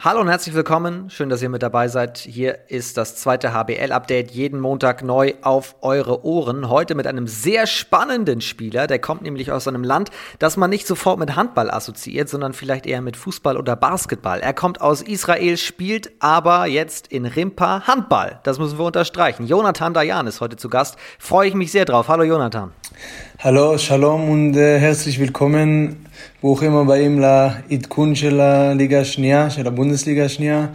Hallo und herzlich willkommen. Schön, dass ihr mit dabei seid. Hier ist das zweite HBL-Update. Jeden Montag neu auf eure Ohren. Heute mit einem sehr spannenden Spieler. Der kommt nämlich aus einem Land, das man nicht sofort mit Handball assoziiert, sondern vielleicht eher mit Fußball oder Basketball. Er kommt aus Israel, spielt aber jetzt in Rimpa Handball. Das müssen wir unterstreichen. Jonathan Dayan ist heute zu Gast. Freue ich mich sehr drauf. Hallo Jonathan. Hallo, Shalom und äh, herzlich willkommen. ברוכים הבאים לעדכון של הליגה השנייה, של הבונדסליגה השנייה.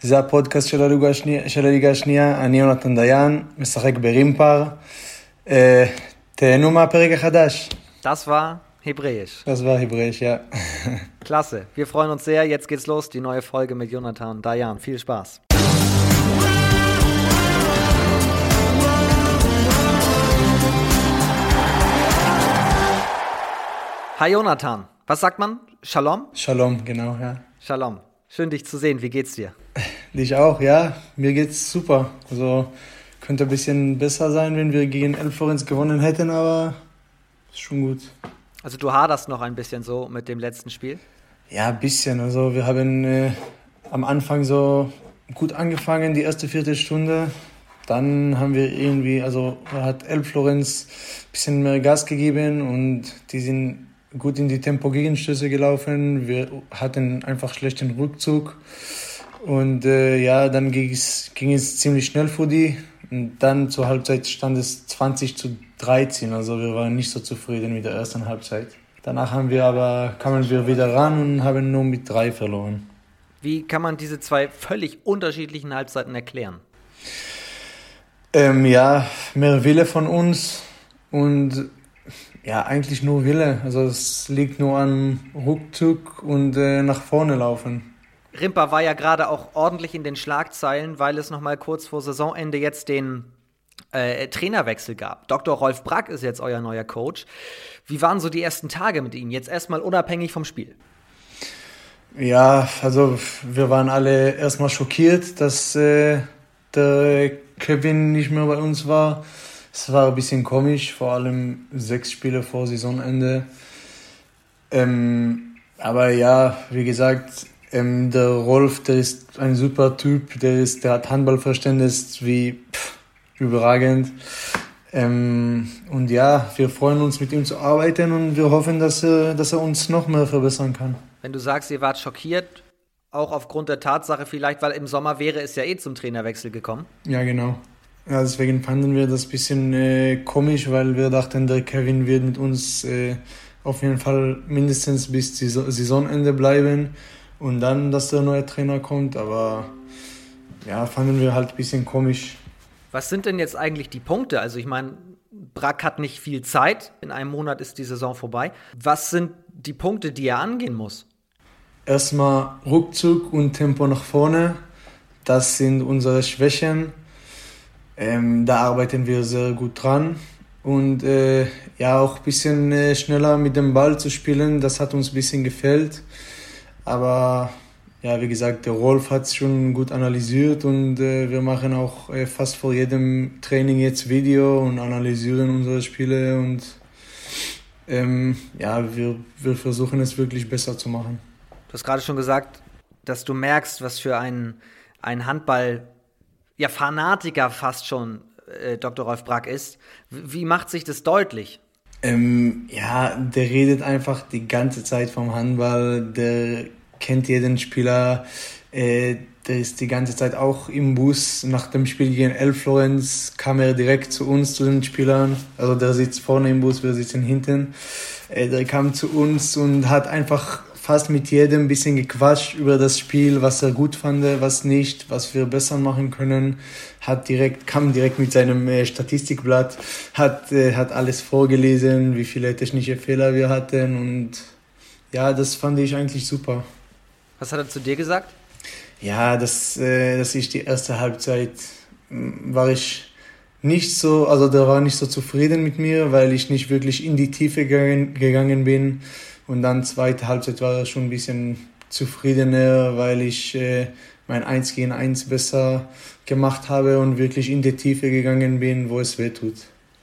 זה הפודקאסט של הליגה השנייה, של הליגה השנייה. אני יונתן דיין, משחק ברימפר. אה, תהנו מהפרק החדש. Das war Hebräisch. Das war Hebräisch, ja. Klasse. Wir freuen uns sehr. Jetzt geht's los. Die neue Folge mit Jonathan Dayan. Viel Spaß. Hi Jonathan, was sagt man? Shalom? Shalom, genau, ja. Shalom. Schön dich zu sehen. Wie geht's dir? Dich auch, ja. Mir geht's super. Also könnte ein bisschen besser sein, wenn wir gegen El Florenz gewonnen hätten, aber ist schon gut. Also du haderst noch ein bisschen so mit dem letzten Spiel? Ja, ein bisschen. Also wir haben äh, am Anfang so gut angefangen, die erste Viertelstunde. Dann haben wir irgendwie, also hat El Florenz ein bisschen mehr Gas gegeben und die sind gut in die Tempo-Gegenstöße gelaufen. Wir hatten einfach schlechten Rückzug. Und äh, ja, dann ging es, ging es ziemlich schnell für die. Und dann zur Halbzeit stand es 20 zu 13. Also wir waren nicht so zufrieden mit der ersten Halbzeit. Danach haben wir aber, kamen wir wieder ran und haben nur mit drei verloren. Wie kann man diese zwei völlig unterschiedlichen Halbzeiten erklären? Ähm, ja, mehr Wille von uns und ja, eigentlich nur Wille. Also es liegt nur an Rückzug und äh, nach vorne laufen. Rimper war ja gerade auch ordentlich in den Schlagzeilen, weil es noch mal kurz vor Saisonende jetzt den äh, Trainerwechsel gab. Dr. Rolf Brack ist jetzt euer neuer Coach. Wie waren so die ersten Tage mit ihm? Jetzt erstmal unabhängig vom Spiel. Ja, also wir waren alle erstmal schockiert, dass äh, der Kevin nicht mehr bei uns war. Es war ein bisschen komisch, vor allem sechs Spiele vor Saisonende. Ähm, aber ja, wie gesagt, ähm, der Rolf, der ist ein super Typ, der, ist, der hat Handballverständnis wie pff, überragend. Ähm, und ja, wir freuen uns mit ihm zu arbeiten und wir hoffen, dass er, dass er uns noch mehr verbessern kann. Wenn du sagst, ihr wart schockiert, auch aufgrund der Tatsache vielleicht, weil im Sommer wäre es ja eh zum Trainerwechsel gekommen. Ja, genau. Ja, deswegen fanden wir das ein bisschen äh, komisch, weil wir dachten, der Kevin wird mit uns äh, auf jeden Fall mindestens bis Saisonende bleiben und dann, dass der neue Trainer kommt. Aber ja, fanden wir halt ein bisschen komisch. Was sind denn jetzt eigentlich die Punkte? Also ich meine, Brack hat nicht viel Zeit. In einem Monat ist die Saison vorbei. Was sind die Punkte, die er angehen muss? Erstmal Rückzug und Tempo nach vorne. Das sind unsere Schwächen ähm, da arbeiten wir sehr gut dran. Und äh, ja, auch ein bisschen äh, schneller mit dem Ball zu spielen, das hat uns ein bisschen gefällt. Aber ja, wie gesagt, der Rolf hat es schon gut analysiert und äh, wir machen auch äh, fast vor jedem Training jetzt Video und analysieren unsere Spiele und ähm, ja, wir, wir versuchen es wirklich besser zu machen. Du hast gerade schon gesagt, dass du merkst, was für ein, ein Handball ja, Fanatiker fast schon äh, Dr. Rolf Brack ist. Wie macht sich das deutlich? Ähm, ja, der redet einfach die ganze Zeit vom Handball, der kennt jeden Spieler, äh, der ist die ganze Zeit auch im Bus. Nach dem Spiel gegen El Florenz kam er direkt zu uns, zu den Spielern. Also der sitzt vorne im Bus, wir sitzen hinten. Äh, der kam zu uns und hat einfach fast mit jedem ein bisschen gequatscht über das Spiel, was er gut fand, was nicht, was wir besser machen können. Hat direkt, kam direkt mit seinem äh, Statistikblatt, hat, äh, hat alles vorgelesen, wie viele technische Fehler wir hatten und ja, das fand ich eigentlich super. Was hat er zu dir gesagt? Ja, dass, äh, dass ich die erste Halbzeit war ich nicht so, also der war nicht so zufrieden mit mir, weil ich nicht wirklich in die Tiefe gegangen, gegangen bin und dann zweite Halbzeit war er schon ein bisschen zufriedener, weil ich äh, mein 1 gegen 1 besser gemacht habe und wirklich in die Tiefe gegangen bin, wo es weh tut.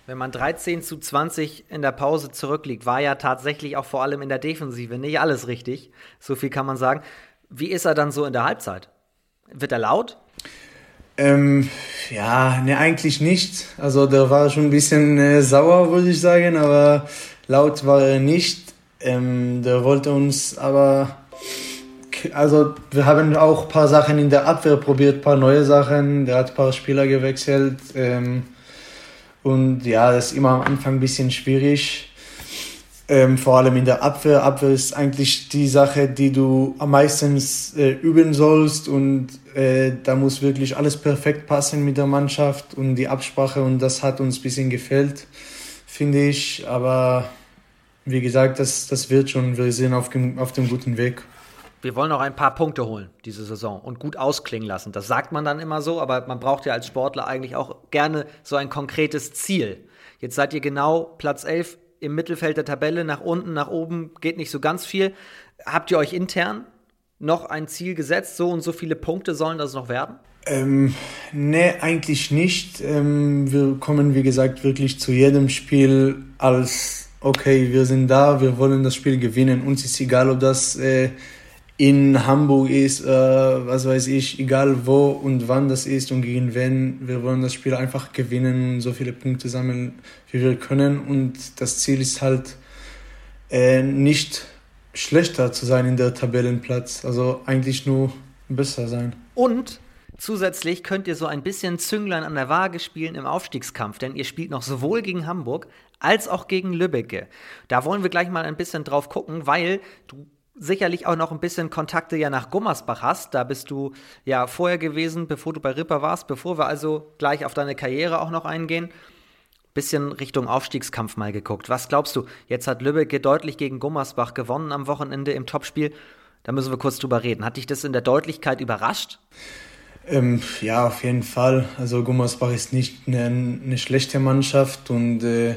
Wenn man 13 zu 20 in der Pause zurückliegt, war ja tatsächlich auch vor allem in der Defensive nicht alles richtig. So viel kann man sagen. Wie ist er dann so in der Halbzeit? Wird er laut? Ähm, ja, ne, eigentlich nicht. Also der war schon ein bisschen äh, sauer, würde ich sagen, aber laut war er nicht. Ähm, der wollte uns aber, also wir haben auch ein paar Sachen in der Abwehr probiert, ein paar neue Sachen. Der hat ein paar Spieler gewechselt. Ähm, und ja, das ist immer am Anfang ein bisschen schwierig. Ähm, vor allem in der Abwehr. Abwehr ist eigentlich die Sache, die du am meisten äh, üben sollst und äh, da muss wirklich alles perfekt passen mit der Mannschaft und die Absprache und das hat uns ein bisschen gefällt, finde ich. Aber wie gesagt, das, das wird schon. Wir sind auf dem, auf dem guten Weg. Wir wollen noch ein paar Punkte holen diese Saison und gut ausklingen lassen. Das sagt man dann immer so, aber man braucht ja als Sportler eigentlich auch gerne so ein konkretes Ziel. Jetzt seid ihr genau Platz 11 im Mittelfeld der Tabelle, nach unten, nach oben geht nicht so ganz viel. Habt ihr euch intern noch ein Ziel gesetzt? So und so viele Punkte sollen das noch werden? Ähm, nee, eigentlich nicht. Ähm, wir kommen, wie gesagt, wirklich zu jedem Spiel als, okay, wir sind da, wir wollen das Spiel gewinnen. Uns ist egal, ob das äh, in Hamburg ist, äh, was weiß ich, egal wo und wann das ist und gegen wen. Wir wollen das Spiel einfach gewinnen und so viele Punkte sammeln, wie wir können. Und das Ziel ist halt äh, nicht schlechter zu sein in der Tabellenplatz, also eigentlich nur besser sein. Und Zusätzlich könnt ihr so ein bisschen Zünglein an der Waage spielen im Aufstiegskampf, denn ihr spielt noch sowohl gegen Hamburg als auch gegen Lübbecke. Da wollen wir gleich mal ein bisschen drauf gucken, weil du sicherlich auch noch ein bisschen Kontakte ja nach Gummersbach hast. Da bist du ja vorher gewesen, bevor du bei Ripper warst, bevor wir also gleich auf deine Karriere auch noch eingehen. Bisschen Richtung Aufstiegskampf mal geguckt. Was glaubst du? Jetzt hat Lübeck deutlich gegen Gummersbach gewonnen am Wochenende im Topspiel. Da müssen wir kurz drüber reden. Hat dich das in der Deutlichkeit überrascht? Ähm, ja, auf jeden Fall. Also Gummersbach ist nicht eine, eine schlechte Mannschaft und äh,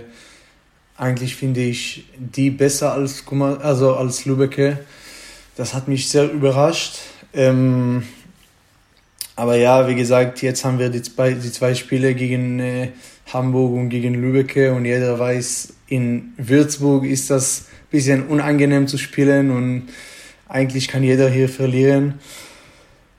eigentlich finde ich die besser als, also als Lübbecke. Das hat mich sehr überrascht. Ähm, aber ja, wie gesagt, jetzt haben wir die zwei, die zwei Spiele gegen äh, Hamburg und gegen Lübbecke und jeder weiß, in Würzburg ist das ein bisschen unangenehm zu spielen und eigentlich kann jeder hier verlieren.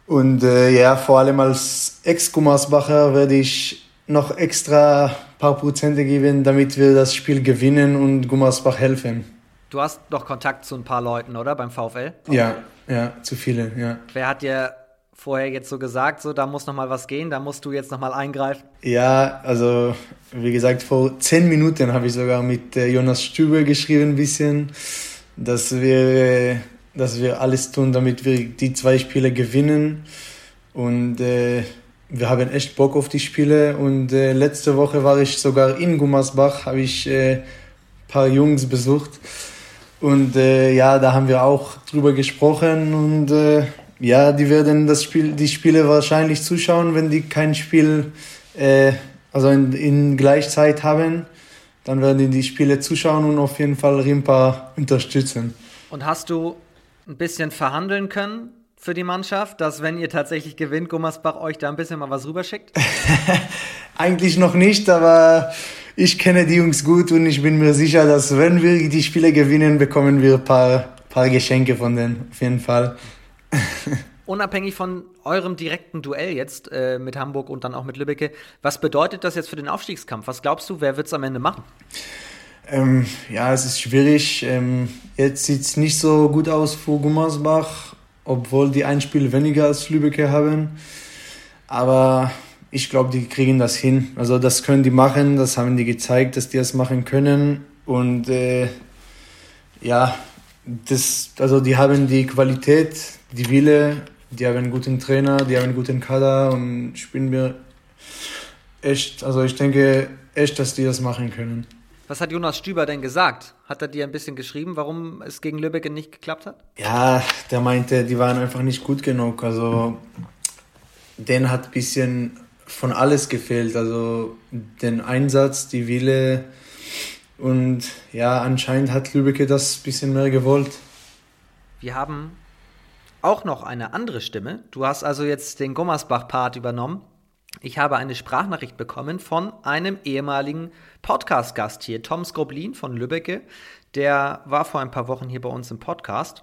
Und äh, ja, vor allem als Ex-Gummersbacher werde ich noch extra paar Prozente geben, damit wir das Spiel gewinnen und Gummersbach helfen. Du hast doch Kontakt zu ein paar Leuten, oder? Beim VfL? Ja, ja, zu vielen, ja. Wer hat dir vorher jetzt so gesagt, so da muss noch mal was gehen, da musst du jetzt noch mal eingreifen? Ja, also wie gesagt, vor zehn Minuten habe ich sogar mit äh, Jonas Stübe geschrieben ein bisschen, dass wir, dass wir alles tun, damit wir die zwei Spiele gewinnen und äh, wir haben echt Bock auf die Spiele und äh, letzte Woche war ich sogar in Gummersbach, habe ich äh, paar Jungs besucht. Und äh, ja, da haben wir auch drüber gesprochen und äh, ja, die werden das Spiel, die Spiele wahrscheinlich zuschauen, wenn die kein Spiel äh, also in, in Gleichzeit haben, dann werden die die Spiele zuschauen und auf jeden Fall Rimpa unterstützen. Und hast du ein bisschen verhandeln können für die Mannschaft, dass wenn ihr tatsächlich gewinnt, Gummersbach euch da ein bisschen mal was rüberschickt? Eigentlich noch nicht, aber ich kenne die Jungs gut und ich bin mir sicher, dass wenn wir die Spiele gewinnen, bekommen wir ein paar, paar Geschenke von denen, auf jeden Fall. Unabhängig von eurem direkten Duell jetzt äh, mit Hamburg und dann auch mit Lübbecke, was bedeutet das jetzt für den Aufstiegskampf? Was glaubst du, wer wird es am Ende machen? Ähm, ja, es ist schwierig. Ähm, jetzt sieht es nicht so gut aus für Gummersbach obwohl die ein Spiel weniger als Lübeck haben. Aber ich glaube, die kriegen das hin. Also das können die machen, das haben die gezeigt, dass die das machen können. Und äh, ja, das, also die haben die Qualität, die Wille, die haben einen guten Trainer, die haben einen guten Kader und ich bin mir echt, also ich denke echt, dass die das machen können. Was hat Jonas Stüber denn gesagt? Hat er dir ein bisschen geschrieben, warum es gegen Lübeck nicht geklappt hat? Ja, der meinte, die waren einfach nicht gut genug. Also, den hat ein bisschen von alles gefehlt. Also, den Einsatz, die Wille. Und ja, anscheinend hat Lübeck das ein bisschen mehr gewollt. Wir haben auch noch eine andere Stimme. Du hast also jetzt den Gummersbach-Part übernommen. Ich habe eine Sprachnachricht bekommen von einem ehemaligen Podcast-Gast hier, Tom Skroblin von Lübbecke. Der war vor ein paar Wochen hier bei uns im Podcast.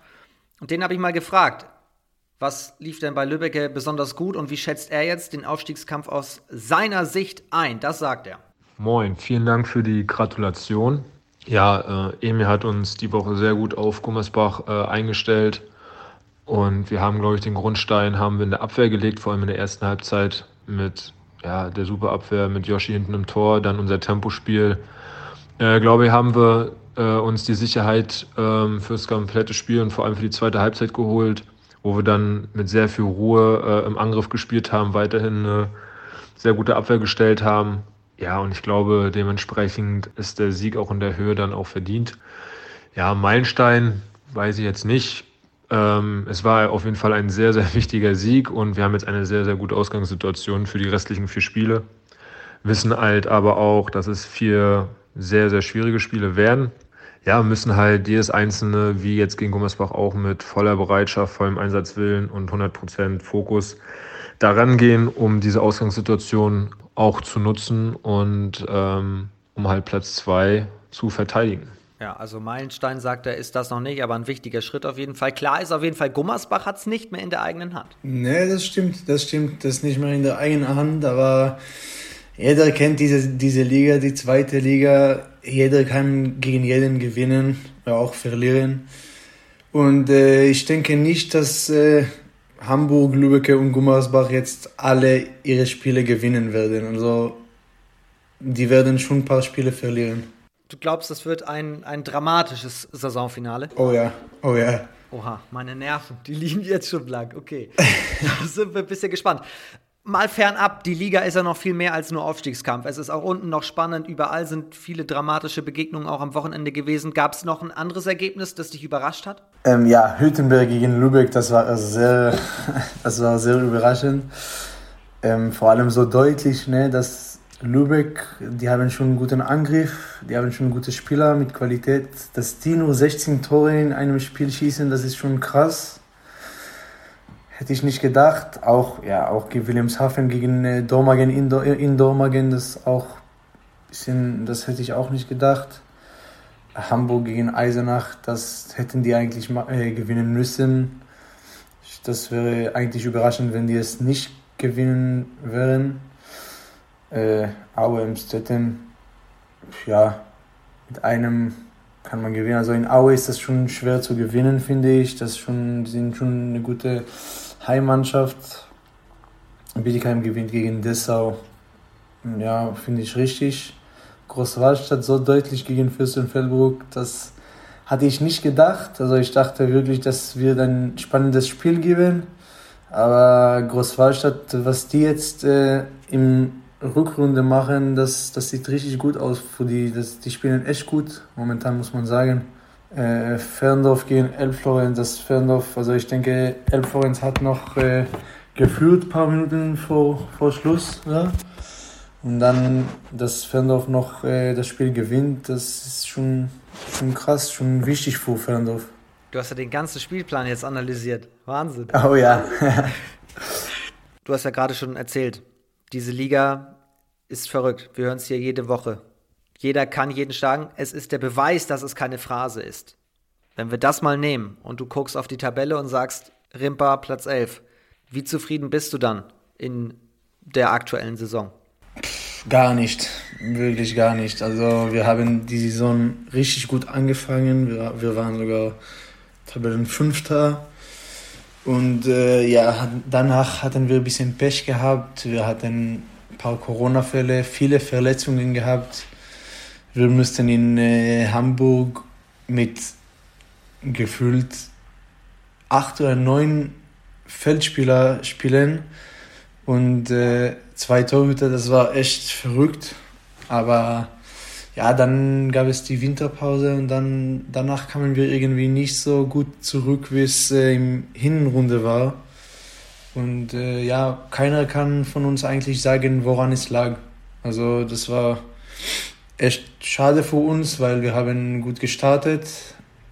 Und den habe ich mal gefragt, Was lief denn bei Lübbecke besonders gut und wie schätzt er jetzt den Aufstiegskampf aus seiner Sicht ein? Das sagt er. Moin, vielen Dank für die Gratulation. Ja, äh, Emil hat uns die Woche sehr gut auf Gummersbach äh, eingestellt und wir haben, glaube ich, den Grundstein haben wir in der Abwehr gelegt, vor allem in der ersten Halbzeit mit ja, der super Abwehr mit Yoshi hinten im Tor, dann unser Tempospiel. Äh, glaube ich, haben wir äh, uns die Sicherheit ähm, fürs komplette Spiel und vor allem für die zweite Halbzeit geholt, wo wir dann mit sehr viel Ruhe äh, im Angriff gespielt haben, weiterhin eine sehr gute Abwehr gestellt haben. Ja, und ich glaube, dementsprechend ist der Sieg auch in der Höhe dann auch verdient. Ja, Meilenstein weiß ich jetzt nicht. Ähm, es war auf jeden Fall ein sehr, sehr wichtiger Sieg und wir haben jetzt eine sehr, sehr gute Ausgangssituation für die restlichen vier Spiele. Wissen halt aber auch, dass es vier sehr, sehr schwierige Spiele werden. Ja, müssen halt jedes einzelne, wie jetzt gegen Gummersbach auch, mit voller Bereitschaft, vollem Einsatzwillen und 100% Fokus daran gehen, um diese Ausgangssituation auch zu nutzen und ähm, um halt Platz zwei zu verteidigen. Ja, also Meilenstein sagt er, ist das noch nicht, aber ein wichtiger Schritt auf jeden Fall. Klar ist auf jeden Fall, Gummersbach hat es nicht mehr in der eigenen Hand. Nee, das stimmt, das stimmt, das ist nicht mehr in der eigenen Hand, aber jeder kennt diese, diese Liga, die zweite Liga. Jeder kann gegen jeden gewinnen, auch verlieren. Und äh, ich denke nicht, dass äh, Hamburg, Lübeck und Gummersbach jetzt alle ihre Spiele gewinnen werden. Also die werden schon ein paar Spiele verlieren. Du glaubst, das wird ein, ein dramatisches Saisonfinale? Oh ja, oh ja. Oha, meine Nerven, die liegen jetzt schon blank. Okay, da sind wir ein bisschen gespannt. Mal fernab, die Liga ist ja noch viel mehr als nur Aufstiegskampf. Es ist auch unten noch spannend. Überall sind viele dramatische Begegnungen auch am Wochenende gewesen. Gab es noch ein anderes Ergebnis, das dich überrascht hat? Ähm, ja, Hüttenberg gegen Lübeck, das war sehr, das war sehr überraschend. Ähm, vor allem so deutlich, ne, dass Lübeck, die haben schon einen guten Angriff, die haben schon gute Spieler mit Qualität. Dass die nur 16 Tore in einem Spiel schießen, das ist schon krass. Hätte ich nicht gedacht. Auch, ja, auch Wilhelmshaven gegen äh, Dormagen in, in Dormagen, das auch bisschen, das hätte ich auch nicht gedacht. Hamburg gegen Eisenach, das hätten die eigentlich äh, gewinnen müssen. Das wäre eigentlich überraschend, wenn die es nicht gewinnen würden äh, Aue im Stetten, ja, mit einem kann man gewinnen. Also in Aue ist das schon schwer zu gewinnen, finde ich. Das schon, sind schon eine gute Heimmannschaft. Bietigheim gewinnt gegen Dessau. Ja, finde ich richtig. Großwallstadt so deutlich gegen Fürstenfeldbruck, das hatte ich nicht gedacht. Also ich dachte wirklich, dass wir ein spannendes Spiel geben. Aber Großwallstadt, was die jetzt äh, im Rückrunde machen, das, das sieht richtig gut aus für die. Das, die spielen echt gut, momentan muss man sagen. Äh, Ferndorf gegen Elbflorenz, das Ferndorf, also ich denke, Elbflorenz hat noch äh, geführt, ein paar Minuten vor, vor Schluss. Ja? Und dann, dass Ferndorf noch äh, das Spiel gewinnt, das ist schon, schon krass, schon wichtig für Ferndorf. Du hast ja den ganzen Spielplan jetzt analysiert. Wahnsinn. Oh ja. du hast ja gerade schon erzählt, diese Liga ist verrückt. Wir hören es hier jede Woche. Jeder kann jeden schlagen. Es ist der Beweis, dass es keine Phrase ist. Wenn wir das mal nehmen und du guckst auf die Tabelle und sagst, Rimpa Platz 11, wie zufrieden bist du dann in der aktuellen Saison? Gar nicht, wirklich gar nicht. Also wir haben die Saison richtig gut angefangen. Wir, wir waren sogar Tabellenfünfter und äh, ja, danach hatten wir ein bisschen Pech gehabt. Wir hatten ein paar Corona-Fälle, viele Verletzungen gehabt. Wir mussten in äh, Hamburg mit gefühlt acht oder neun Feldspieler spielen und äh, zwei Torhüter. Das war echt verrückt. Aber ja, dann gab es die Winterpause und dann danach kamen wir irgendwie nicht so gut zurück, wie es äh, im Hinrunde war. Und äh, ja, keiner kann von uns eigentlich sagen, woran es lag. Also das war echt schade für uns, weil wir haben gut gestartet.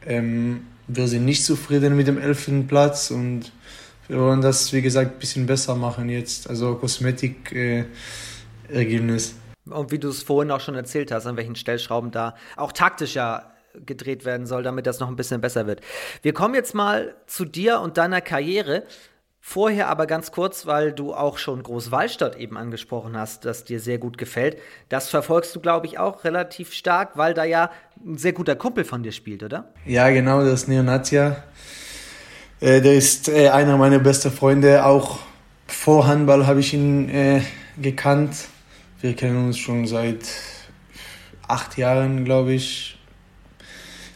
Ähm, wir sind nicht zufrieden mit dem elften Platz und wir wollen das, wie gesagt, ein bisschen besser machen jetzt. Also Kosmetik-Ergebnis. Äh, und wie du es vorhin auch schon erzählt hast, an welchen Stellschrauben da auch taktischer gedreht werden soll, damit das noch ein bisschen besser wird. Wir kommen jetzt mal zu dir und deiner Karriere. Vorher aber ganz kurz, weil du auch schon Großwallstadt eben angesprochen hast, das dir sehr gut gefällt. Das verfolgst du, glaube ich, auch relativ stark, weil da ja ein sehr guter Kumpel von dir spielt, oder? Ja, genau, das ist Neonatia. Äh, der ist äh, einer meiner besten Freunde. Auch vor Handball habe ich ihn äh, gekannt. Wir kennen uns schon seit acht Jahren, glaube ich.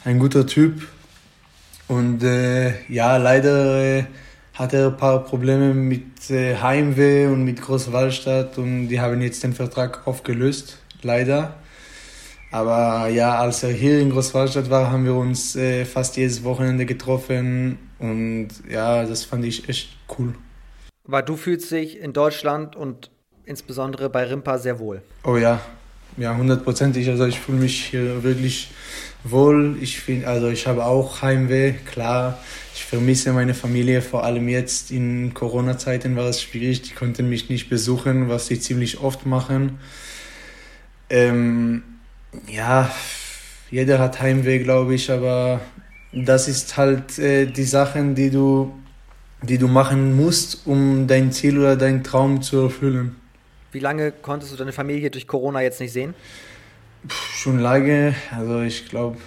Ein guter Typ. Und äh, ja, leider äh, hat er ein paar Probleme mit äh, Heimweh und mit Großwallstadt und die haben jetzt den Vertrag aufgelöst, leider. Aber ja, als er hier in Großwallstadt war, haben wir uns äh, fast jedes Wochenende getroffen und ja, das fand ich echt cool. Weil du fühlst dich in Deutschland und insbesondere bei Rimpa sehr wohl. Oh ja, ja, hundertprozentig. Also ich fühle mich hier wirklich wohl. Ich finde, also ich habe auch Heimweh, klar. Ich vermisse meine Familie, vor allem jetzt in Corona-Zeiten war es schwierig. Die konnten mich nicht besuchen, was sie ziemlich oft machen. Ähm, ja, jeder hat Heimweh, glaube ich, aber das ist halt äh, die Sachen, die du, die du machen musst, um dein Ziel oder deinen Traum zu erfüllen. Wie lange konntest du deine Familie durch Corona jetzt nicht sehen? Schon lange. Also ich glaube,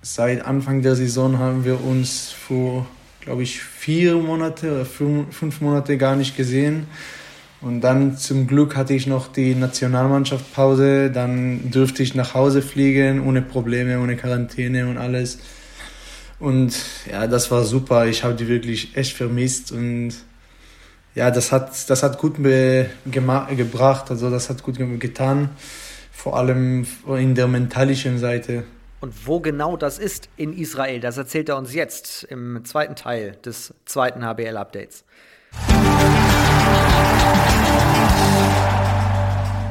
seit Anfang der Saison haben wir uns vor, glaube ich, vier Monate oder fünf Monate gar nicht gesehen. Und dann zum Glück hatte ich noch die Nationalmannschaft Pause. Dann dürfte ich nach Hause fliegen, ohne Probleme, ohne Quarantäne und alles. Und ja, das war super. Ich habe die wirklich echt vermisst und ja, das hat, das hat gut gebracht, also das hat gut getan, vor allem in der mentalischen Seite. Und wo genau das ist in Israel, das erzählt er uns jetzt im zweiten Teil des zweiten HBL-Updates.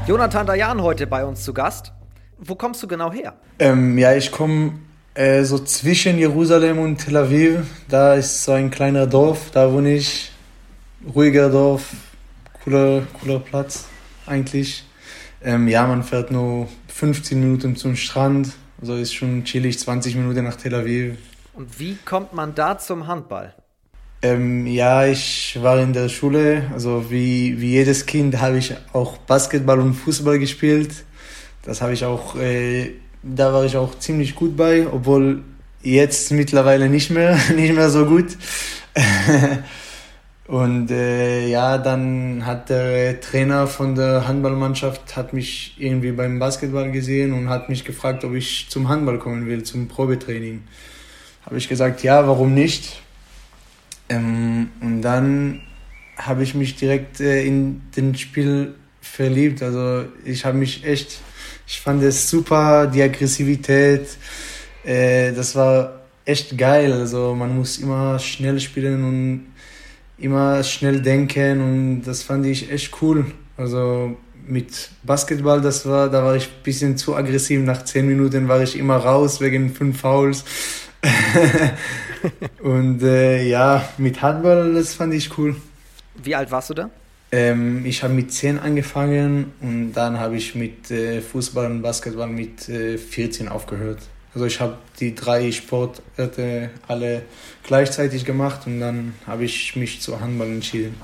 Jonathan Dayan heute bei uns zu Gast. Wo kommst du genau her? Ähm, ja, ich komme äh, so zwischen Jerusalem und Tel Aviv. Da ist so ein kleiner Dorf, da wohne ich ruhiger Dorf, cooler, cooler Platz eigentlich. Ähm, ja, man fährt nur 15 Minuten zum Strand, also ist schon chillig, 20 Minuten nach Tel Aviv. Und wie kommt man da zum Handball? Ähm, ja, ich war in der Schule, also wie, wie jedes Kind habe ich auch Basketball und Fußball gespielt. Das habe ich auch, äh, da war ich auch ziemlich gut bei, obwohl jetzt mittlerweile nicht mehr, nicht mehr so gut. Und äh, ja, dann hat der Trainer von der Handballmannschaft hat mich irgendwie beim Basketball gesehen und hat mich gefragt, ob ich zum Handball kommen will, zum Probetraining. Habe ich gesagt, ja, warum nicht? Ähm, und dann habe ich mich direkt äh, in den Spiel verliebt. Also ich habe mich echt, ich fand es super, die Aggressivität. Äh, das war echt geil. Also man muss immer schnell spielen und immer schnell denken und das fand ich echt cool. Also mit Basketball, das war, da war ich ein bisschen zu aggressiv. Nach zehn Minuten war ich immer raus wegen fünf Fouls. und äh, ja, mit Handball, das fand ich cool. Wie alt warst du da? Ähm, ich habe mit zehn angefangen und dann habe ich mit äh, Fußball und Basketball mit äh, 14 aufgehört. Also ich habe die drei Sportarten alle gleichzeitig gemacht und dann habe ich mich zu Handball entschieden.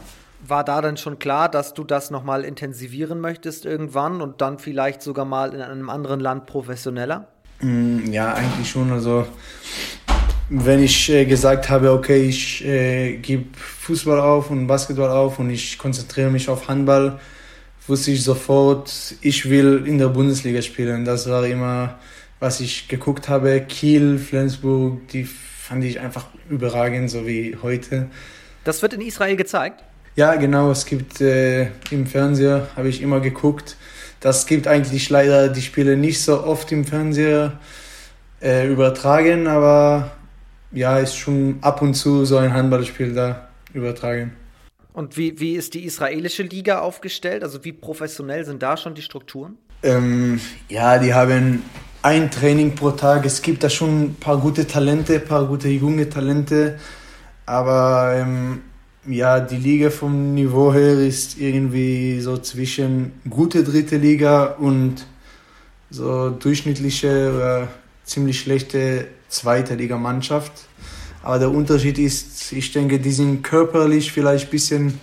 War da dann schon klar, dass du das nochmal intensivieren möchtest irgendwann und dann vielleicht sogar mal in einem anderen Land professioneller? Mm, ja, eigentlich schon. Also wenn ich äh, gesagt habe, okay, ich äh, gebe Fußball auf und Basketball auf und ich konzentriere mich auf Handball, wusste ich sofort, ich will in der Bundesliga spielen. Das war immer was ich geguckt habe, Kiel, Flensburg, die fand ich einfach überragend, so wie heute. Das wird in Israel gezeigt? Ja, genau. Es gibt äh, im Fernseher, habe ich immer geguckt. Das gibt eigentlich leider die Spiele nicht so oft im Fernseher äh, übertragen, aber ja, ist schon ab und zu so ein Handballspiel da übertragen. Und wie, wie ist die israelische Liga aufgestellt? Also wie professionell sind da schon die Strukturen? Ähm, ja, die haben ein Training pro Tag. Es gibt da schon ein paar gute Talente, ein paar gute junge Talente. Aber ähm, ja, die Liga vom Niveau her ist irgendwie so zwischen gute dritte Liga und so durchschnittliche oder ziemlich schlechte zweite Liga Mannschaft. Aber der Unterschied ist, ich denke, die sind körperlich vielleicht ein bisschen,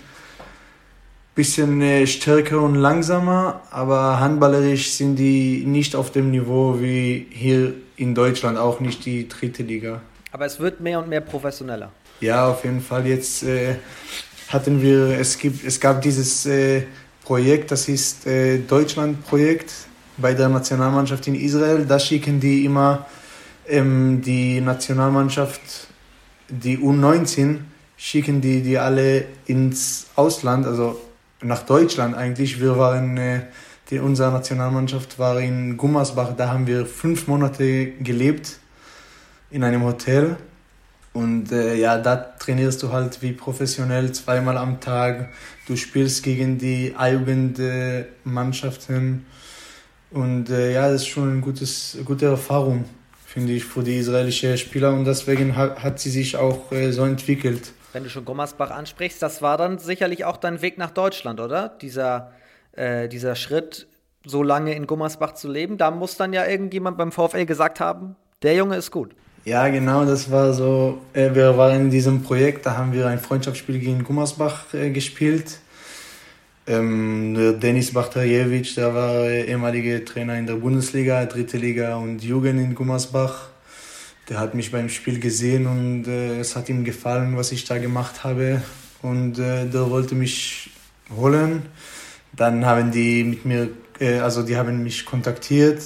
bisschen äh, stärker und langsamer, aber handballerisch sind die nicht auf dem Niveau wie hier in Deutschland, auch nicht die dritte Liga. Aber es wird mehr und mehr professioneller. Ja, auf jeden Fall. Jetzt äh, hatten wir, es, gibt, es gab dieses äh, Projekt, das ist äh, Deutschland-Projekt bei der Nationalmannschaft in Israel. Da schicken die immer ähm, die Nationalmannschaft, die U19, schicken die die alle ins Ausland, also nach Deutschland eigentlich. Wir waren, äh, die, unsere Nationalmannschaft war in Gummersbach, da haben wir fünf Monate gelebt in einem Hotel. Und äh, ja, da trainierst du halt wie professionell zweimal am Tag. Du spielst gegen die Jugendmannschaften. Und äh, ja, das ist schon eine gutes, gute Erfahrung, finde ich, für die israelischen Spieler. Und deswegen hat, hat sie sich auch äh, so entwickelt. Wenn du schon Gommersbach ansprichst, das war dann sicherlich auch dein Weg nach Deutschland, oder? Dieser, äh, dieser Schritt, so lange in Gummersbach zu leben. Da muss dann ja irgendjemand beim VfL gesagt haben, der Junge ist gut. Ja, genau, das war so. Äh, wir waren in diesem Projekt, da haben wir ein Freundschaftsspiel gegen Gummersbach äh, gespielt. Ähm, der Denis Bachtarjewitsch, der war ehemaliger Trainer in der Bundesliga, dritte Liga und Jugend in Gummersbach. Der hat mich beim Spiel gesehen und äh, es hat ihm gefallen, was ich da gemacht habe. Und äh, der wollte mich holen. Dann haben die mit mir, äh, also die haben mich kontaktiert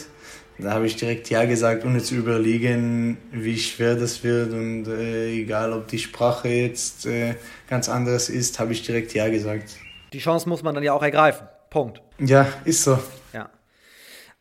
da habe ich direkt Ja gesagt, ohne zu überlegen, wie schwer das wird. Und äh, egal, ob die Sprache jetzt äh, ganz anders ist, habe ich direkt Ja gesagt. Die Chance muss man dann ja auch ergreifen. Punkt. Ja, ist so. Ja.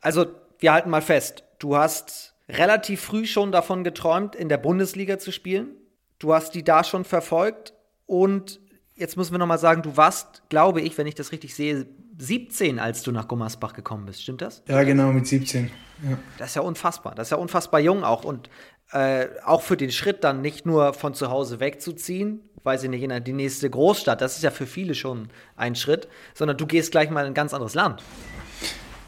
Also, wir halten mal fest. Du hast relativ früh schon davon geträumt, in der Bundesliga zu spielen. Du hast die da schon verfolgt. Und jetzt müssen wir nochmal sagen, du warst, glaube ich, wenn ich das richtig sehe, 17, als du nach Gummersbach gekommen bist. Stimmt das? Ja, genau, mit 17. Ja. Das ist ja unfassbar. Das ist ja unfassbar jung auch. Und äh, auch für den Schritt dann nicht nur von zu Hause wegzuziehen, weiß ich nicht, in die nächste Großstadt, das ist ja für viele schon ein Schritt, sondern du gehst gleich mal in ein ganz anderes Land.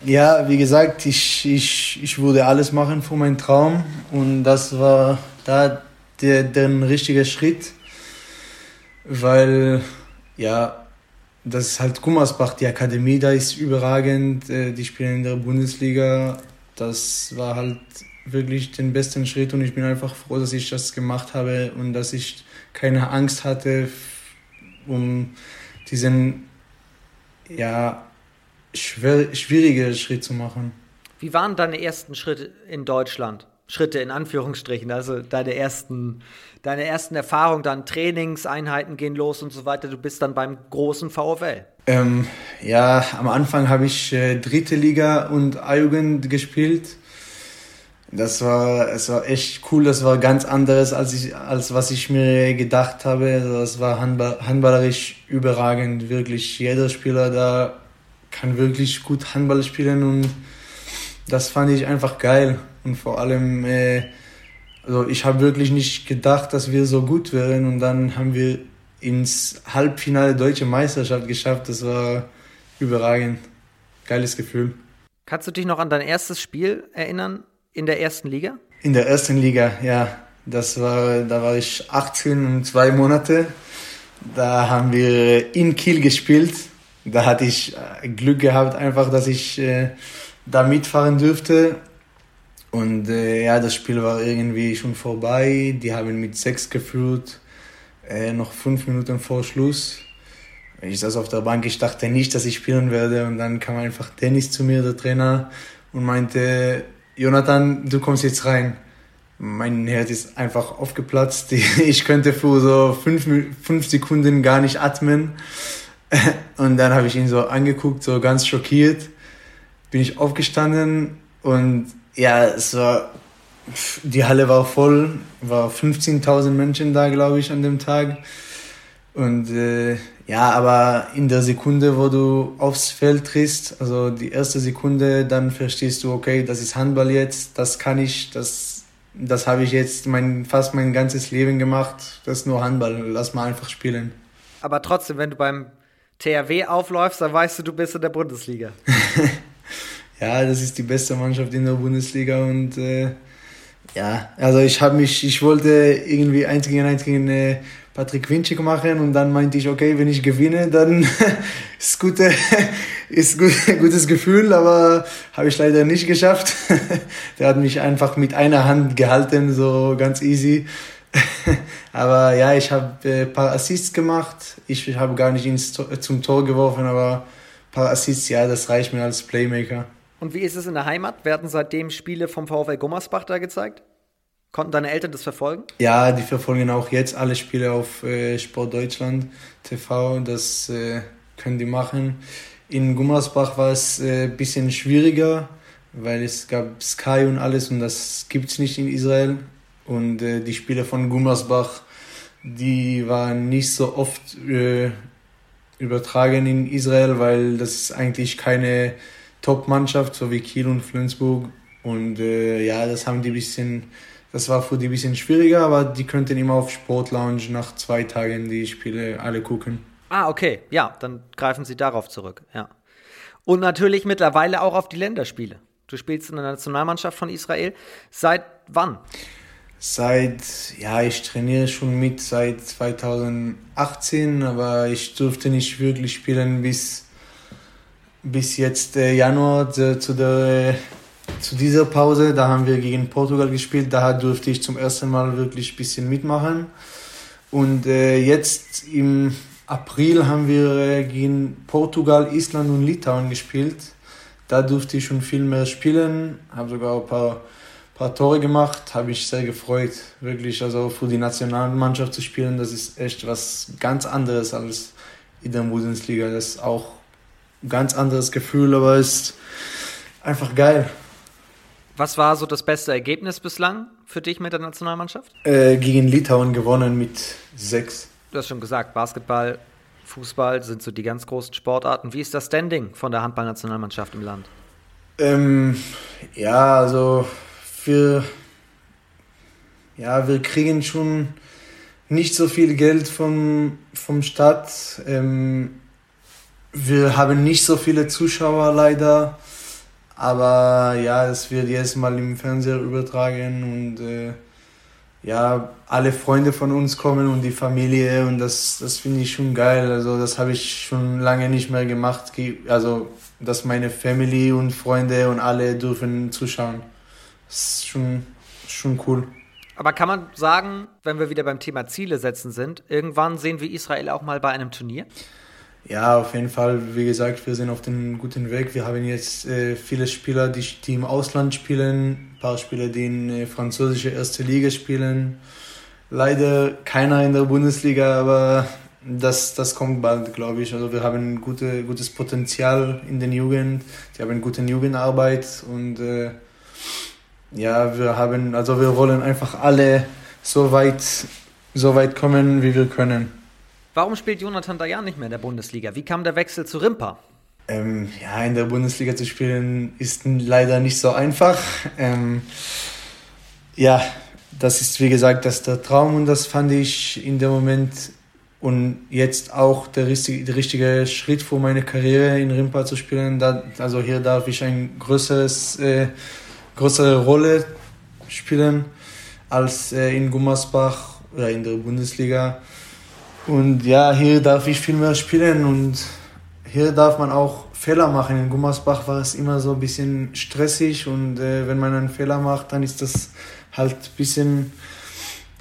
Ja, wie gesagt, ich, ich, ich würde alles machen für meinen Traum und das war da der, der richtige Schritt, weil ja, das ist halt Gummersbach, die Akademie da ist überragend, äh, die spielen in der Bundesliga. Das war halt wirklich den besten Schritt und ich bin einfach froh, dass ich das gemacht habe und dass ich keine Angst hatte, um diesen ja, schwer, schwierigen Schritt zu machen. Wie waren deine ersten Schritte in Deutschland? Schritte in Anführungsstrichen, also deine ersten, deine ersten Erfahrungen, dann Trainingseinheiten gehen los und so weiter. Du bist dann beim großen VfL. Ähm, ja, am Anfang habe ich äh, dritte Liga und A-Jugend gespielt. Das war, es war echt cool. Das war ganz anderes als ich, als was ich mir gedacht habe. Also das war handball, handballerisch überragend. Wirklich jeder Spieler da kann wirklich gut Handball spielen und das fand ich einfach geil. Und vor allem, äh, also ich habe wirklich nicht gedacht, dass wir so gut wären und dann haben wir ins Halbfinale Deutsche Meisterschaft geschafft. Das war überragend. Geiles Gefühl. Kannst du dich noch an dein erstes Spiel erinnern in der ersten Liga? In der ersten Liga, ja. Das war, da war ich 18 und zwei Monate. Da haben wir in Kiel gespielt. Da hatte ich äh, Glück gehabt, einfach, dass ich äh, da mitfahren durfte. Und äh, ja, das Spiel war irgendwie schon vorbei. Die haben mit sechs geführt äh, noch fünf Minuten vor Schluss. Ich saß auf der Bank, ich dachte nicht, dass ich spielen werde. Und dann kam einfach Dennis zu mir, der Trainer, und meinte, Jonathan, du kommst jetzt rein. Mein Herz ist einfach aufgeplatzt. Ich könnte für so fünf, fünf Sekunden gar nicht atmen. Und dann habe ich ihn so angeguckt, so ganz schockiert. Bin ich aufgestanden und ja, es war die Halle war voll, war 15.000 Menschen da, glaube ich, an dem Tag. Und äh, ja, aber in der Sekunde, wo du aufs Feld trittst, also die erste Sekunde, dann verstehst du, okay, das ist Handball jetzt, das kann ich, das, das habe ich jetzt mein, fast mein ganzes Leben gemacht, das ist nur Handball, lass mal einfach spielen. Aber trotzdem, wenn du beim THW aufläufst, dann weißt du, du bist in der Bundesliga. ja, das ist die beste Mannschaft in der Bundesliga und äh, Ja, also ich habe mich, ich wollte irgendwie eins gegen eins gegen äh, Patrick Winczek machen und dann meinte ich, okay, wenn ich gewinne, dann ist gute, ist gut, gutes Gefühl, aber habe ich leider nicht geschafft. Der hat mich einfach mit einer Hand gehalten, so ganz easy. aber ja, ich habe ein äh, paar Assists gemacht. Ich habe gar nicht ins, zum Tor geworfen, aber ein paar Assists, ja, das reicht mir als Playmaker. Und wie ist es in der Heimat? Werden seitdem Spiele vom VfL Gummersbach da gezeigt? Konnten deine Eltern das verfolgen? Ja, die verfolgen auch jetzt alle Spiele auf äh, Sport Deutschland TV. Das äh, können die machen. In Gummersbach war es ein äh, bisschen schwieriger, weil es gab Sky und alles und das gibt es nicht in Israel. Und äh, die Spiele von Gummersbach, die waren nicht so oft äh, übertragen in Israel, weil das ist eigentlich keine Top-Mannschaft, so wie Kiel und Flensburg. Und äh, ja, das haben die bisschen das war für die ein bisschen schwieriger, aber die könnten immer auf Sportlounge nach zwei Tagen die Spiele alle gucken. Ah, okay. Ja, dann greifen sie darauf zurück. Ja. Und natürlich mittlerweile auch auf die Länderspiele. Du spielst in der Nationalmannschaft von Israel. Seit wann? Seit, ja, ich trainiere schon mit seit 2018, aber ich durfte nicht wirklich spielen bis, bis jetzt äh, Januar zu, zu der zu dieser Pause, da haben wir gegen Portugal gespielt, da durfte ich zum ersten Mal wirklich ein bisschen mitmachen. Und äh, jetzt im April haben wir äh, gegen Portugal, Island und Litauen gespielt. Da durfte ich schon viel mehr spielen, habe sogar ein paar, paar Tore gemacht, habe ich sehr gefreut, wirklich also für die Nationalmannschaft zu spielen. Das ist echt was ganz anderes als in der Bundesliga. Das ist auch ein ganz anderes Gefühl, aber es ist einfach geil. Was war so das beste Ergebnis bislang für dich mit der Nationalmannschaft? Äh, gegen Litauen gewonnen mit sechs. Du hast schon gesagt, Basketball, Fußball sind so die ganz großen Sportarten. Wie ist das Standing von der Handballnationalmannschaft im Land? Ähm, ja, also wir, ja, wir kriegen schon nicht so viel Geld vom, vom Staat. Ähm, wir haben nicht so viele Zuschauer leider. Aber ja, es wird jetzt mal im Fernseher übertragen und äh, ja, alle Freunde von uns kommen und die Familie und das, das finde ich schon geil. Also das habe ich schon lange nicht mehr gemacht. Also, dass meine Family und Freunde und alle dürfen zuschauen. Das ist schon, schon cool. Aber kann man sagen, wenn wir wieder beim Thema Ziele setzen sind, irgendwann sehen wir Israel auch mal bei einem Turnier? Ja, auf jeden Fall. Wie gesagt, wir sind auf dem guten Weg. Wir haben jetzt äh, viele Spieler, die, die im Ausland spielen, ein paar Spieler, die in äh, französische erste Liga spielen. Leider keiner in der Bundesliga, aber das, das kommt bald, glaube ich. Also wir haben gute, gutes Potenzial in den Jugend. Die haben gute Jugendarbeit und äh, ja, wir haben, also wir wollen einfach alle so weit, so weit kommen, wie wir können. Warum spielt Jonathan Dayan nicht mehr in der Bundesliga? Wie kam der Wechsel zu Rimpa? Ähm, ja, in der Bundesliga zu spielen ist leider nicht so einfach. Ähm, ja, das ist wie gesagt das der Traum und das fand ich in dem Moment und jetzt auch der richtige, der richtige Schritt für meine Karriere in Rimpa zu spielen. Da, also hier darf ich ein größeres, äh, größere Rolle spielen als äh, in Gummersbach oder in der Bundesliga. Und ja, hier darf ich viel mehr spielen und hier darf man auch Fehler machen. In Gummersbach war es immer so ein bisschen stressig und äh, wenn man einen Fehler macht, dann ist das halt ein bisschen,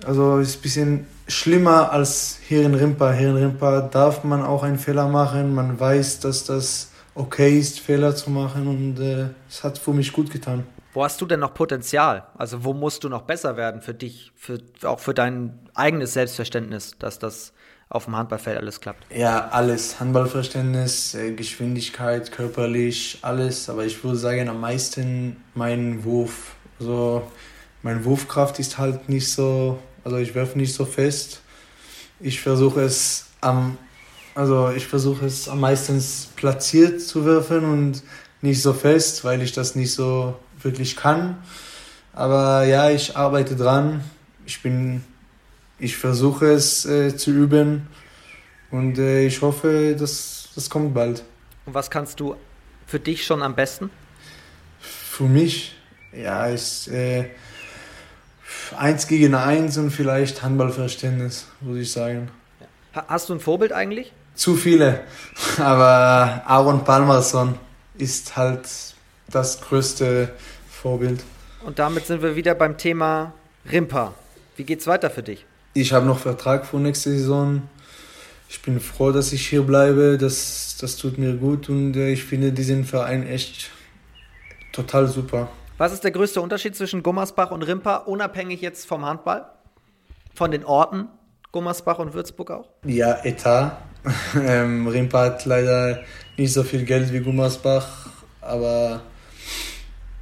also ist ein bisschen schlimmer als hier in Rimpa. Hier in Rimpa darf man auch einen Fehler machen. Man weiß, dass das okay ist, Fehler zu machen und äh, es hat für mich gut getan. Wo hast du denn noch Potenzial? Also wo musst du noch besser werden für dich, für, auch für dein eigenes Selbstverständnis, dass das auf dem Handballfeld alles klappt? Ja, alles. Handballverständnis, äh, Geschwindigkeit, körperlich, alles. Aber ich würde sagen, am meisten mein Wurf. Also, meine Wurfkraft ist halt nicht so, also ich werfe nicht so fest. Ich versuche es am, also ich versuche es am meisten platziert zu werfen und nicht so fest, weil ich das nicht so wirklich kann. Aber ja, ich arbeite dran. Ich bin ich versuche es äh, zu üben und äh, ich hoffe, dass das kommt bald. Und was kannst du für dich schon am besten? Für mich, ja, ist äh, Eins gegen eins und vielleicht Handballverständnis, würde ich sagen. Hast du ein Vorbild eigentlich? Zu viele. Aber Aaron Palmerson ist halt das größte Vorbild. Und damit sind wir wieder beim Thema Rimpa. Wie geht's weiter für dich? Ich habe noch Vertrag für nächste Saison. Ich bin froh, dass ich hier bleibe. Das, das tut mir gut und äh, ich finde diesen Verein echt total super. Was ist der größte Unterschied zwischen Gummersbach und Rimpa, unabhängig jetzt vom Handball? Von den Orten, Gummersbach und Würzburg auch? Ja, Etat. ähm, Rimpa hat leider nicht so viel Geld wie Gummersbach, aber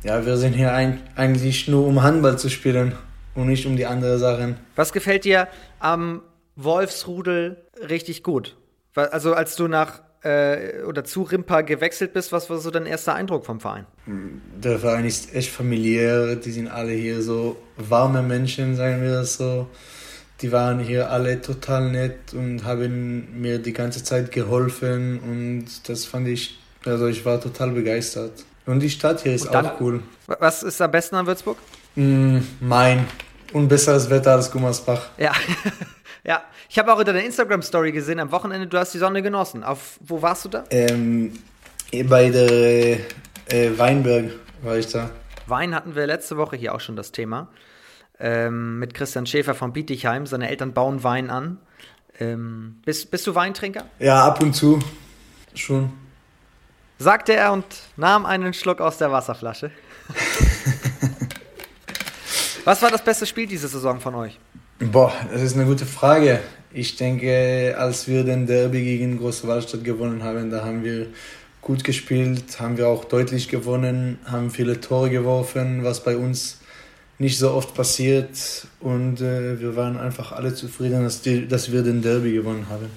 ja, wir sind hier eigentlich nur um Handball zu spielen und nicht um die anderen Sachen. Was gefällt dir am Wolfsrudel richtig gut? Also als du nach äh, oder zu Rimpa gewechselt bist, was war so dein erster Eindruck vom Verein? Der Verein ist echt familiär, die sind alle hier so warme Menschen, sagen wir das so. Die waren hier alle total nett und haben mir die ganze Zeit geholfen und das fand ich, also ich war total begeistert. Und die Stadt hier ist dann, auch cool. Was ist am besten an Würzburg? Mm, Main. Und besseres Wetter als Gummersbach. Ja. ja. Ich habe auch in deiner Instagram-Story gesehen, am Wochenende, du hast die Sonne genossen. Auf, wo warst du da? Ähm, bei der äh, Weinberg war ich da. Wein hatten wir letzte Woche hier auch schon das Thema. Ähm, mit Christian Schäfer von Bietigheim. Seine Eltern bauen Wein an. Ähm, bist, bist du Weintrinker? Ja, ab und zu. Schon sagte er und nahm einen Schluck aus der Wasserflasche. Was war das beste Spiel diese Saison von euch? Boah, das ist eine gute Frage. Ich denke, als wir den Derby gegen Große Waldstadt gewonnen haben, da haben wir gut gespielt, haben wir auch deutlich gewonnen, haben viele Tore geworfen, was bei uns nicht so oft passiert. Und äh, wir waren einfach alle zufrieden, dass, die, dass wir den Derby gewonnen haben.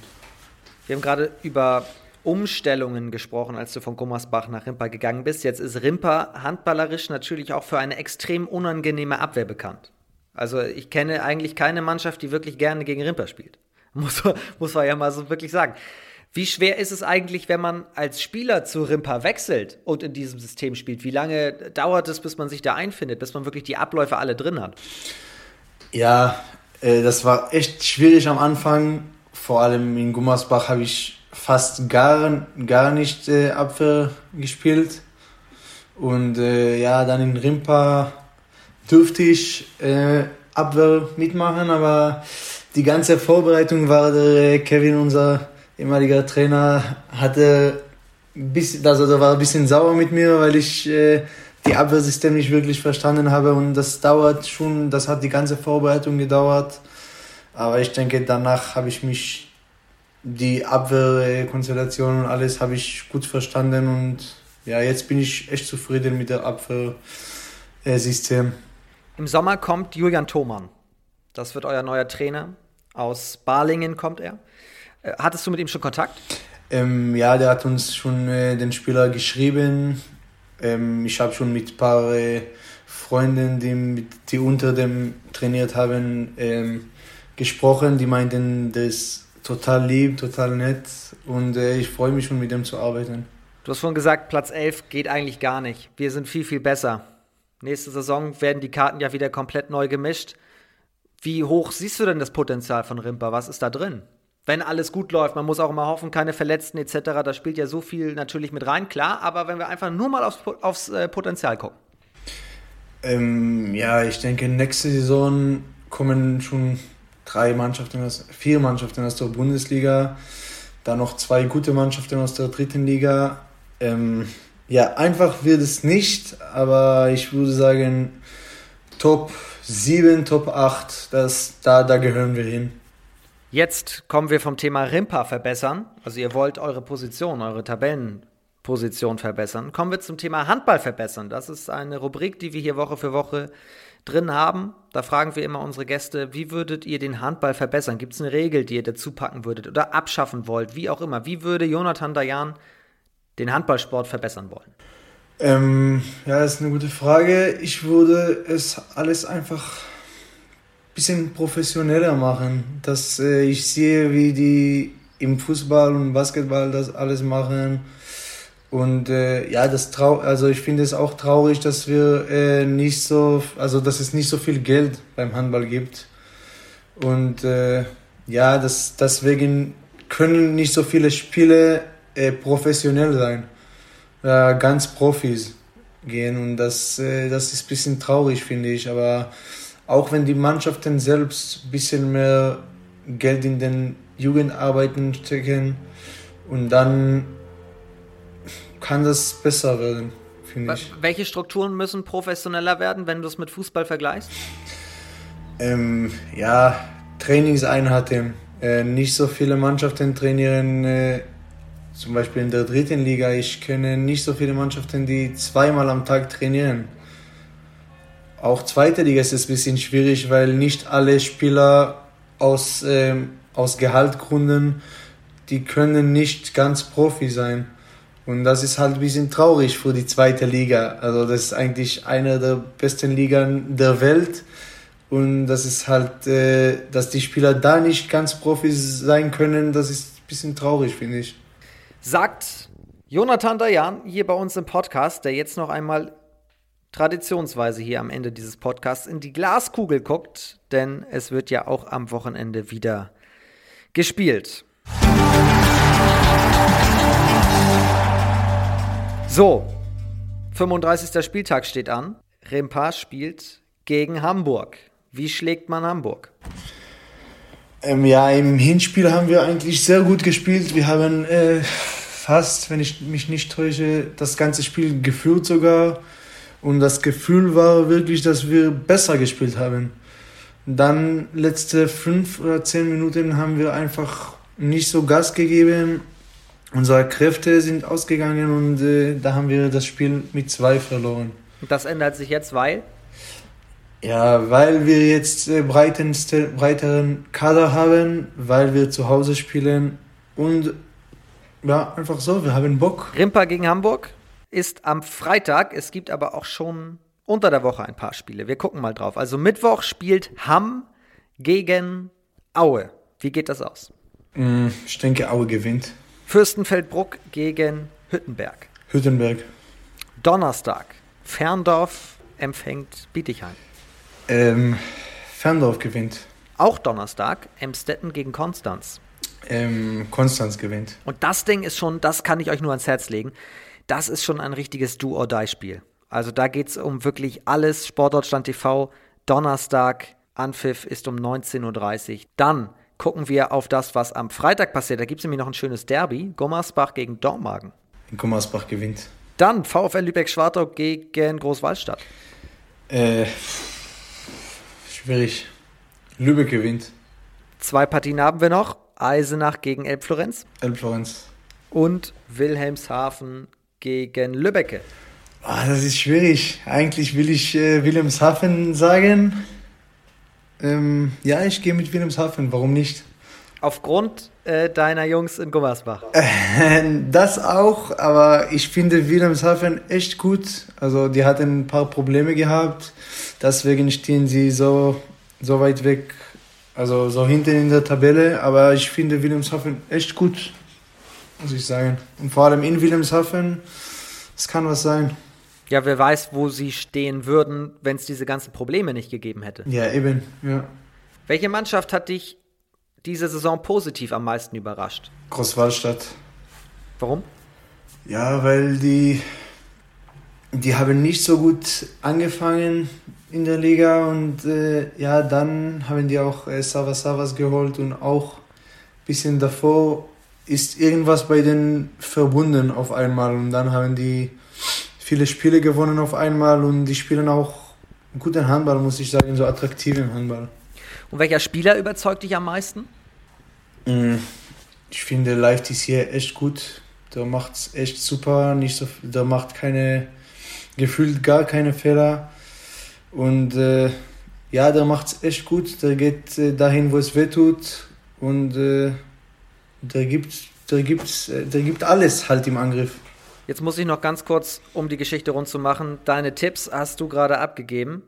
Wir haben gerade über Umstellungen gesprochen, als du von Gummersbach nach Rimpa gegangen bist. Jetzt ist Rimpa handballerisch natürlich auch für eine extrem unangenehme Abwehr bekannt. Also ich kenne eigentlich keine Mannschaft, die wirklich gerne gegen Rimpa spielt. Muss, muss man ja mal so wirklich sagen. Wie schwer ist es eigentlich, wenn man als Spieler zu Rimpa wechselt und in diesem System spielt? Wie lange dauert es, bis man sich da einfindet, bis man wirklich die Abläufe alle drin hat? Ja, äh, das war echt schwierig am Anfang. Vor allem in Gummersbach habe ich fast gar, gar nicht äh, Abwehr gespielt. Und äh, ja, dann in Rimpa durfte ich äh, Abwehr mitmachen, aber die ganze Vorbereitung war der äh, Kevin, unser ehemaliger Trainer, hatte bisschen, also der war ein bisschen sauer mit mir, weil ich äh, die Abwehrsystem nicht wirklich verstanden habe und das dauert schon, das hat die ganze Vorbereitung gedauert. Aber ich denke, danach habe ich mich die Abwehrkonstellation und alles habe ich gut verstanden und ja, jetzt bin ich echt zufrieden mit der Abwehrsystem. Im Sommer kommt Julian Thoman. Das wird euer neuer Trainer. Aus Balingen kommt er. Äh, hattest du mit ihm schon Kontakt? Ähm, ja, der hat uns schon äh, den Spieler geschrieben. Ähm, ich habe schon mit ein paar äh, Freunden, die, die unter dem trainiert haben, ähm, gesprochen. Die meinten, das total lieb, total nett und äh, ich freue mich schon mit dem zu arbeiten. Du hast vorhin gesagt, Platz 11 geht eigentlich gar nicht. Wir sind viel, viel besser. Nächste Saison werden die Karten ja wieder komplett neu gemischt. Wie hoch siehst du denn das Potenzial von Rimper? Was ist da drin? Wenn alles gut läuft, man muss auch immer hoffen, keine Verletzten etc., da spielt ja so viel natürlich mit rein, klar, aber wenn wir einfach nur mal aufs, aufs äh, Potenzial gucken. Ähm, ja, ich denke, nächste Saison kommen schon drei Mannschaften, vier Mannschaften aus der Bundesliga, dann noch zwei gute Mannschaften aus der dritten Liga. Ähm, ja, einfach wird es nicht, aber ich würde sagen, Top 7, Top 8, das, da, da gehören wir hin. Jetzt kommen wir vom Thema Rimpa verbessern. Also ihr wollt eure Position, eure Tabellenposition verbessern. Kommen wir zum Thema Handball verbessern. Das ist eine Rubrik, die wir hier Woche für Woche drin haben. Da fragen wir immer unsere Gäste, wie würdet ihr den Handball verbessern? Gibt es eine Regel, die ihr dazu packen würdet oder abschaffen wollt? Wie auch immer. Wie würde Jonathan Dayan den Handballsport verbessern wollen? Ähm, ja, das ist eine gute Frage. Ich würde es alles einfach ein bisschen professioneller machen. Dass äh, ich sehe, wie die im Fußball und Basketball das alles machen. Und äh, ja, das trau also ich finde es auch traurig, dass wir äh, nicht so, also dass es nicht so viel Geld beim Handball gibt. Und äh, ja, das, deswegen können nicht so viele Spiele äh, professionell sein, äh, ganz Profis gehen. Und das, äh, das ist ein bisschen traurig, finde ich. Aber auch wenn die Mannschaften selbst ein bisschen mehr Geld in den Jugendarbeiten stecken und dann kann das besser werden, finde ich. Welche Strukturen müssen professioneller werden, wenn du es mit Fußball vergleichst? Ähm, ja, Trainingseinheiten. Äh, nicht so viele Mannschaften trainieren, äh, zum Beispiel in der dritten Liga. Ich kenne nicht so viele Mannschaften, die zweimal am Tag trainieren. Auch zweite Liga ist es ein bisschen schwierig, weil nicht alle Spieler aus, äh, aus Gehaltgründen, die können nicht ganz Profi sein. Und das ist halt ein bisschen traurig für die zweite Liga. Also das ist eigentlich eine der besten Ligen der Welt. Und das ist halt, äh, dass die Spieler da nicht ganz Profis sein können, das ist ein bisschen traurig, finde ich. Sagt Jonathan Dayan hier bei uns im Podcast, der jetzt noch einmal traditionsweise hier am Ende dieses Podcasts in die Glaskugel guckt, denn es wird ja auch am Wochenende wieder gespielt. So, 35. Spieltag steht an. Rempa spielt gegen Hamburg. Wie schlägt man Hamburg? Ähm, ja, im Hinspiel haben wir eigentlich sehr gut gespielt. Wir haben äh, fast, wenn ich mich nicht täusche, das ganze Spiel geführt sogar. Und das Gefühl war wirklich, dass wir besser gespielt haben. Dann letzte fünf oder zehn Minuten haben wir einfach nicht so Gas gegeben unsere Kräfte sind ausgegangen und äh, da haben wir das Spiel mit zwei verloren. Und das ändert sich jetzt, weil? Ja, weil wir jetzt äh, breiteren Kader haben, weil wir zu Hause spielen und ja, einfach so, wir haben Bock. Rimpa gegen Hamburg ist am Freitag. Es gibt aber auch schon unter der Woche ein paar Spiele. Wir gucken mal drauf. Also Mittwoch spielt Hamm gegen Aue. Wie geht das aus? Mm, ich denke, Aue gewinnt. Fürstenfeldbruck gegen Hüttenberg. Hüttenberg. Donnerstag. Ferndorf empfängt Bietigheim. Ähm, Ferndorf gewinnt. Auch Donnerstag. Emstetten gegen Konstanz. Ähm, Konstanz gewinnt. Und das Ding ist schon, das kann ich euch nur ans Herz legen. Das ist schon ein richtiges Do-or-Die-Spiel. Also da geht es um wirklich alles. Sportdeutschland TV. Donnerstag. Anpfiff ist um 19.30 Uhr. Dann gucken wir auf das, was am Freitag passiert. Da gibt es nämlich noch ein schönes Derby. Gummersbach gegen Dormagen. Gummersbach gewinnt. Dann VfL Lübeck-Schwartau gegen Großwallstadt. Äh, schwierig. Lübeck gewinnt. Zwei Partien haben wir noch. Eisenach gegen Elbflorenz. Elbflorenz. Und Wilhelmshaven gegen Lübbecke. Oh, das ist schwierig. Eigentlich will ich äh, Wilhelmshaven sagen. Ähm, ja, ich gehe mit Wilhelmshaven, warum nicht? Aufgrund äh, deiner Jungs in Gummersbach? das auch, aber ich finde Wilhelmshaven echt gut. Also die hatten ein paar Probleme gehabt, deswegen stehen sie so, so weit weg, also so hinten in der Tabelle. Aber ich finde Wilhelmshaven echt gut, muss ich sagen. Und vor allem in Wilhelmshaven, es kann was sein. Ja, wer weiß, wo sie stehen würden, wenn es diese ganzen Probleme nicht gegeben hätte. Ja, eben, ja. Welche Mannschaft hat dich diese Saison positiv am meisten überrascht? Großwallstadt. Warum? Ja, weil die, die haben nicht so gut angefangen in der Liga und äh, ja, dann haben die auch äh, Savas Savas geholt und auch ein bisschen davor ist irgendwas bei denen verbunden auf einmal und dann haben die viele Spiele gewonnen auf einmal und die spielen auch guten Handball, muss ich sagen, so attraktiven Handball. Und welcher Spieler überzeugt dich am meisten? Mm, ich finde Live ist hier echt gut. Der macht es echt super. Nicht so, der macht keine, gefühlt gar keine Fehler. Und äh, ja, der macht es echt gut. Der geht äh, dahin, wo es weh tut. Und äh, der, gibt, der, gibt, äh, der gibt alles halt im Angriff. Jetzt muss ich noch ganz kurz, um die Geschichte rund zu machen, deine Tipps hast du gerade abgegeben.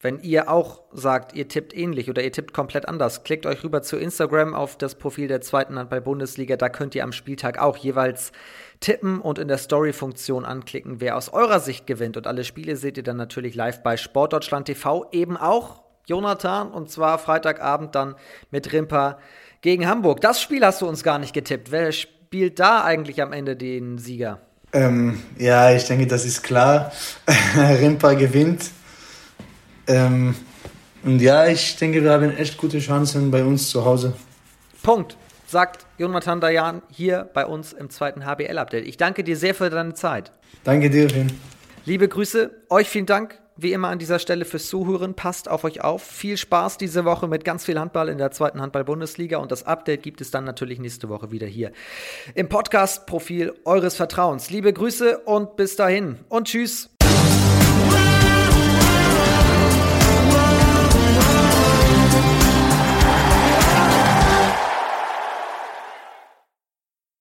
Wenn ihr auch sagt, ihr tippt ähnlich oder ihr tippt komplett anders, klickt euch rüber zu Instagram auf das Profil der zweiten Handball-Bundesliga. Da könnt ihr am Spieltag auch jeweils tippen und in der Story-Funktion anklicken, wer aus eurer Sicht gewinnt. Und alle Spiele seht ihr dann natürlich live bei Sportdeutschland TV. Eben auch Jonathan und zwar Freitagabend dann mit Rimper gegen Hamburg. Das Spiel hast du uns gar nicht getippt. Wer spielt da eigentlich am Ende den Sieger? Ähm, ja, ich denke, das ist klar. Rimper gewinnt. Ähm, und ja, ich denke, wir haben echt gute Chancen bei uns zu Hause. Punkt, sagt Jonathan Dayan hier bei uns im zweiten HBL-Update. Ich danke dir sehr für deine Zeit. Danke dir, Finn. Liebe Grüße, euch vielen Dank wie immer an dieser Stelle fürs Zuhören. Passt auf euch auf. Viel Spaß diese Woche mit ganz viel Handball in der zweiten Handball-Bundesliga. Und das Update gibt es dann natürlich nächste Woche wieder hier im Podcast-Profil eures Vertrauens. Liebe Grüße und bis dahin und tschüss.